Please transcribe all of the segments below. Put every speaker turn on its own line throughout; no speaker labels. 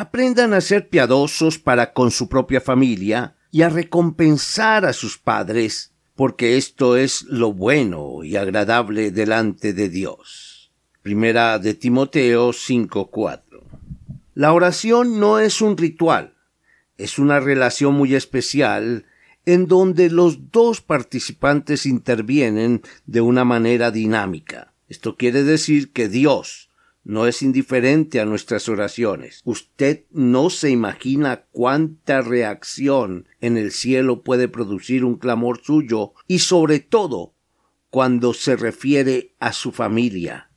Aprendan a ser piadosos para con su propia familia y a recompensar a sus padres, porque esto es lo bueno y agradable delante de Dios. Primera de Timoteo 5:4. La oración no es un ritual, es una relación muy especial en donde los dos participantes intervienen de una manera dinámica. Esto quiere decir que Dios, no es indiferente a nuestras oraciones. Usted no se imagina cuánta reacción en el cielo puede producir un clamor suyo y sobre todo cuando se refiere a su familia,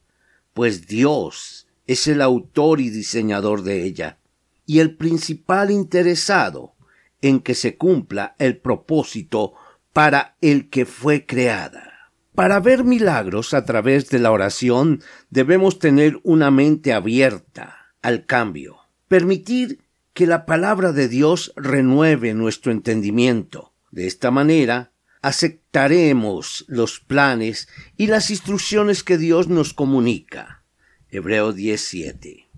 pues Dios es el autor y diseñador de ella y el principal interesado en que se cumpla el propósito para el que fue creada. Para ver milagros a través de la oración debemos tener una mente abierta al cambio, permitir que la palabra de Dios renueve nuestro entendimiento. De esta manera, aceptaremos los planes y las instrucciones que Dios nos comunica. Hebreo 17.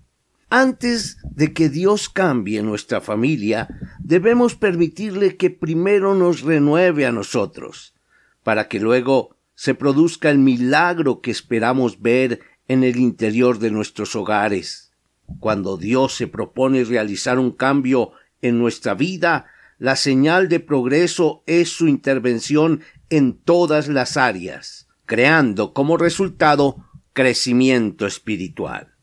Antes de que Dios cambie nuestra familia, debemos permitirle que primero nos renueve a nosotros, para que luego se produzca el milagro que esperamos ver en el interior de nuestros hogares. Cuando Dios se propone realizar un cambio en nuestra vida, la señal de progreso es su intervención en todas las áreas, creando como resultado crecimiento espiritual.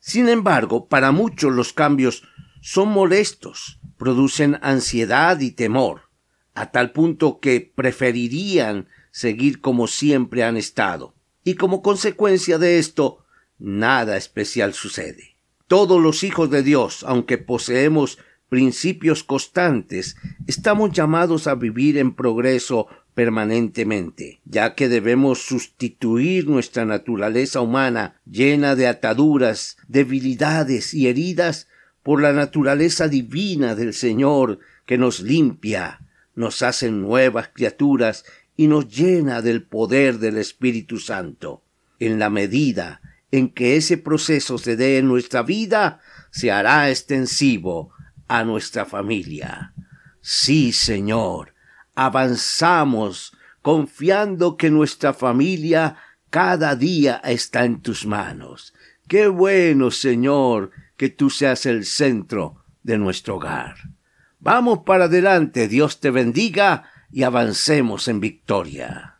Sin embargo, para muchos los cambios son molestos, producen ansiedad y temor, a tal punto que preferirían seguir como siempre han estado. Y como consecuencia de esto, nada especial sucede. Todos los hijos de Dios, aunque poseemos principios constantes, estamos llamados a vivir en progreso permanentemente, ya que debemos sustituir nuestra naturaleza humana llena de ataduras, debilidades y heridas por la naturaleza divina del Señor que nos limpia, nos hace nuevas criaturas y nos llena del poder del Espíritu Santo. En la medida en que ese proceso se dé en nuestra vida, se hará extensivo a nuestra familia. Sí, Señor, avanzamos confiando que nuestra familia cada día está en tus manos. Qué bueno, Señor, que tú seas el centro de nuestro hogar. Vamos para adelante, Dios te bendiga y avancemos en victoria.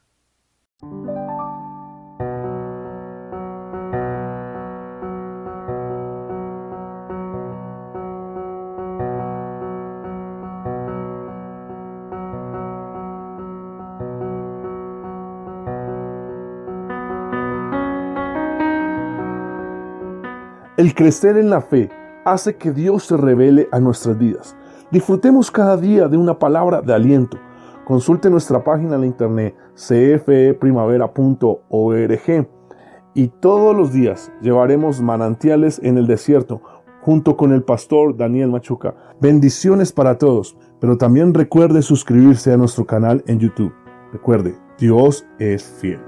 El crecer en la fe hace que Dios se revele a nuestras vidas. Disfrutemos cada día de una palabra de aliento Consulte nuestra página en la internet cfeprimavera.org y todos los días llevaremos manantiales en el desierto junto con el pastor Daniel Machuca. Bendiciones para todos, pero también recuerde suscribirse a nuestro canal en YouTube. Recuerde, Dios es fiel.